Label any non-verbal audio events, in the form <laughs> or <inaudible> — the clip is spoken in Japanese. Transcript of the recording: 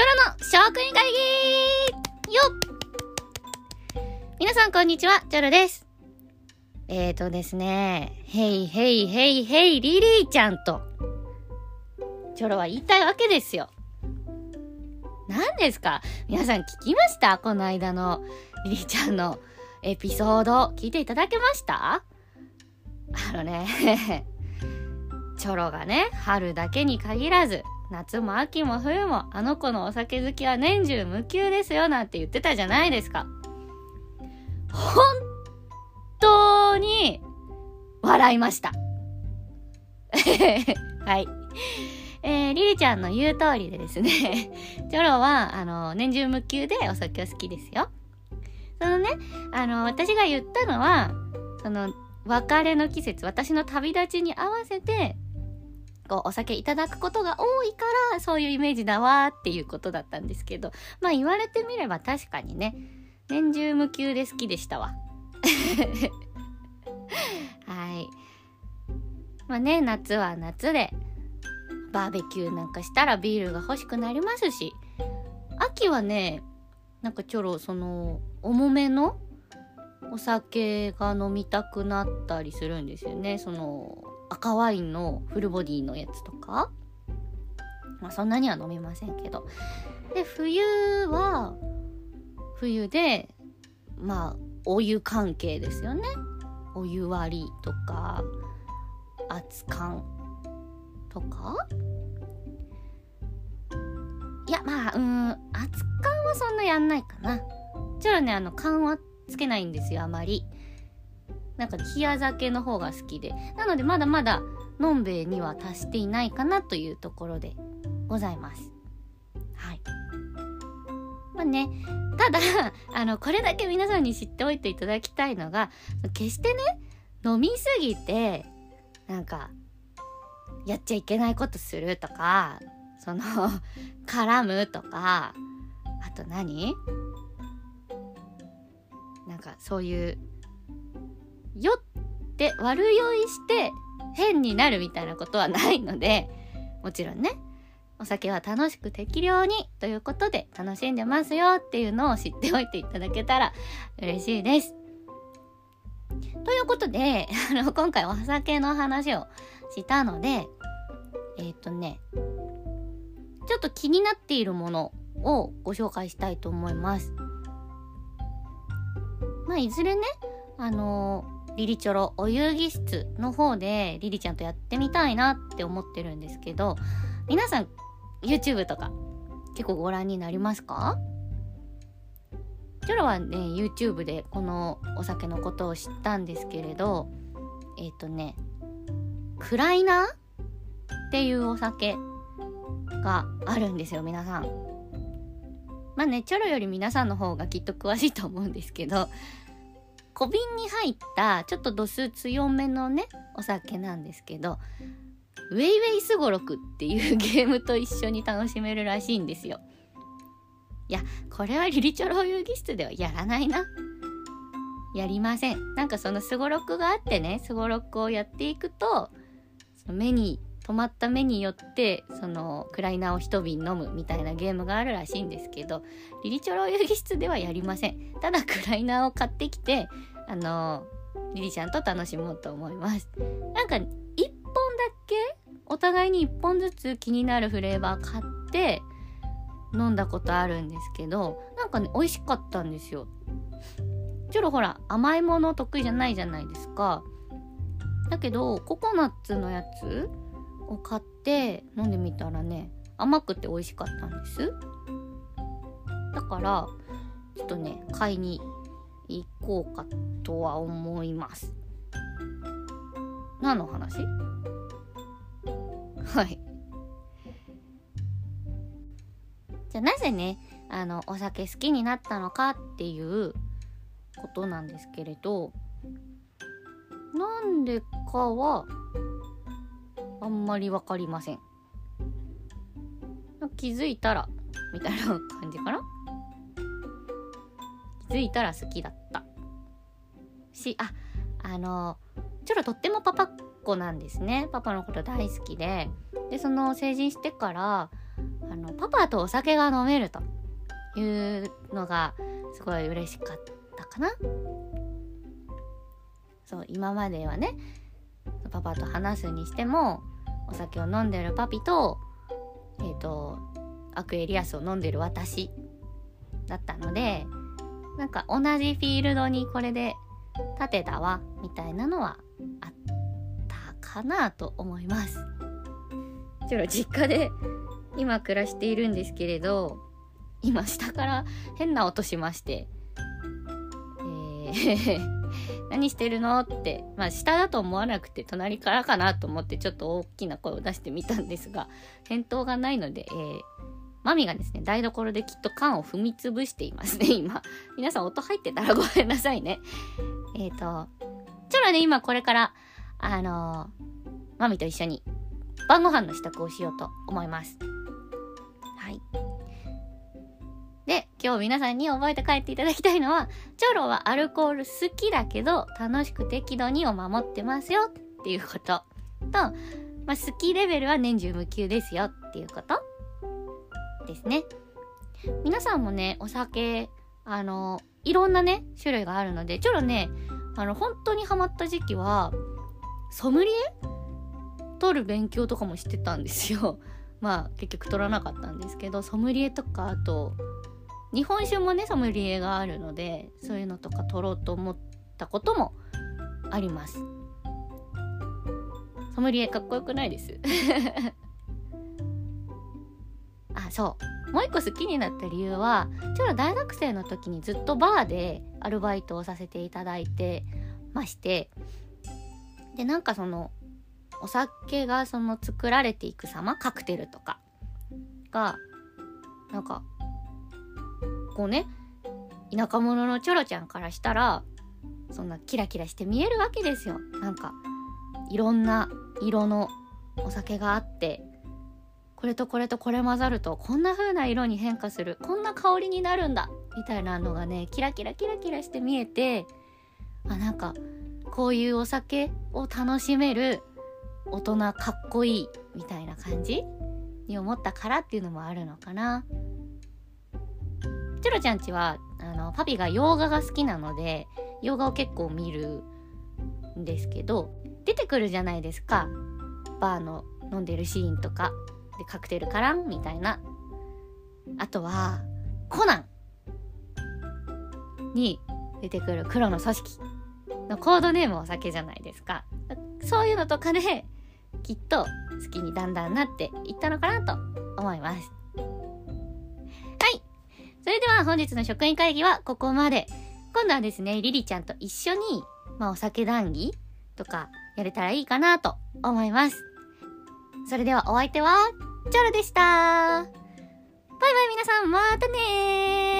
チョロの食品会議よっ皆さんこんにちは、チョロです。えーとですね、ヘイヘイヘイヘイリリーちゃんと、チョロは言いたいわけですよ。何ですか？皆さん聞きました？この間のリリーちゃんのエピソード聞いていただけました？あのね、<laughs> チョロがね、春だけに限らず、夏も秋も冬もあの子のお酒好きは年中無休ですよなんて言ってたじゃないですか。本当に笑いました。<laughs> はい。えー、リリちゃんの言う通りでですね、<laughs> チョロは、あの、年中無休でお酒は好きですよ。そのね、あの、私が言ったのは、その、別れの季節、私の旅立ちに合わせて、こう、お酒いただくことが多いから、そういうイメージだわっていうことだったんですけど、まあ言われてみれば確かにね、年中無休で好きでしたわ。<laughs> はい。まあね、夏は夏で、バーベキューなんかしたらビールが欲しくなりますし、秋はね、なんかちょろ、その、重めのお酒が飲みたくなったりするんですよね。その、赤ワインのフルボディのやつとか。まあそんなには飲みませんけど。で、冬は、冬で、まあ、お湯関係ですよね。お湯割りとか、熱燗とかいや、まあ、うん、熱燗はそんなやんないかな。ちょっとね、あの、燗はつけないんですよ、あまり。なんか、冷や酒の方が好きで。なので、まだまだ、のんべえには達していないかなというところでございます。はい。まあね、ただ、<laughs> あの、これだけ皆さんに知っておいていただきたいのが、決してね、飲みすぎて、なんか、やっちゃいけないことするとか、その、<laughs> 絡むとか、あと何？なんかそういう、酔って悪酔いして変になるみたいなことはないので、もちろんね、お酒は楽しく適量にということで楽しんでますよっていうのを知っておいていただけたら嬉しいです。ということで、あの、今回お酒の話をしたので、えっ、とね、ちょっと気になっているものをご紹介したいと思います。まあ、いずれね、あのーリリチョロお遊戯室の方でリリちゃんとやってみたいなって思ってるんですけど、皆さん YouTube とか結構ご覧になりますか？チョロはね、YouTube でこのお酒のことを知ったんですけれど、えっ、とね、クライナーっていうお酒があるんですよ、皆さん。まあね、チョロより皆さんの方がきっと詳しいと思うんですけど、小瓶に入ったちょっと度数強めのね、お酒なんですけど、ウェイウェイスゴロクっていうゲームと一緒に楽しめるらしいんですよ。いや、これはリリチョロ遊戯室ではやらないな。やりません。なんかそのスゴロクがあってね、スゴロクをやっていくと、その目に、止まった目によって、そのクライナーを一瓶飲むみたいなゲームがあるらしいんですけど、リリチョロ遊戯室ではやりません。ただクライナーを買ってきて、あの、リリちゃんと楽しもうと思います。なんか、一本だけお互いに一本ずつ気になるフレーバー買って飲んだことあるんですけど、なんかね、美味しかったんですよ。ちょろほら、甘いもの得意じゃないじゃないですか。だけど、ココナッツのやつを買って飲んでみたらね、甘くて美味しかったんです。だから、ちょっとね、買いに行こうかとは思います。何の話？<laughs> はい。じゃあなぜね、あの、お酒好きになったのかっていうことなんですけれど、なんでかは、あんまりわかりません。気づいたら、みたいな感じかな？気づいたら好きだった。し、あ、あの、ちょっととってもパパっ子なんですね。パパのこと大好きで。で、その成人してから、あのパパとお酒が飲めるというのがすごい嬉しかったかな。そう今まではねパパと話すにしてもお酒を飲んでるパピとえっ、ー、とアクエリアスを飲んでる私だったのでなんか同じフィールドにこれで立てたわみたいなのはあったかなと思います。ちょっと実家で今暮らしているんですけれど今下から変な音しましてえー <laughs> 何してるのって、まあ下だと思わなくて隣からかなと思ってちょっと大きな声を出してみたんですが、返答がないので、えー、マミがですね、台所できっと缶を踏みつぶしていますね、今。皆さん音入ってたらごめんなさいね。えっ、ー、と、ちょっとね、今これから、あのー、マミと一緒に晩ご飯の支度をしようと思います。はい。で、今日皆さんに覚えて帰っていただきたいのは、チョロはアルコール好きだけど、楽しく適度にを守ってますよっていうこと。と、まあ、好きレベルは年中無休ですよっていうことですね。皆さんもね、お酒、あの、いろんなね、種類があるので、チョロね、あの、本当にハマった時期は、ソムリエ？取る勉強とかもしてたんですよ。<laughs> まあ結局取らなかったんですけどソムリエとかあと日本酒もねソムリエがあるのでそういうのとか取ろうと思ったこともあります。ソムリエかっこよくないです。<laughs> あそう。もう一個好きになった理由はちょっと大学生の時にずっとバーでアルバイトをさせていただいてまして。でなんかそのお酒がその作られていく様カクテルとか。がなんかこうね田舎者のチョロちゃんからしたらそんなキラキラして見えるわけですよ。なんかいろんな色のお酒があって。これとこれとこれ混ざるとこんな風な色に変化する。こんな香りになるんだ。みたいなのがねキラキラキラキラして見えてあなんかこういうお酒を楽しめる大人かっこいいみたいな感じ？に思ったからっていうのもあるのかな。チョロちゃんちはあのパピが洋画が好きなので洋画を結構見るんですけど出てくるじゃないですか。バーの飲んでるシーンとか。でカクテルからん？みたいな。あとはコナン。に出てくる黒の組織。のコードネームお酒じゃないですか。そういうのとかできっと好きにだんだんなっていったのかなと思います。はい。それでは本日の職員会議はここまで。今度はですね、リリちゃんと一緒に、まあお酒談義とかやれたらいいかなと思います。それではお相手は、チョロでした。バイバイ皆さんまたね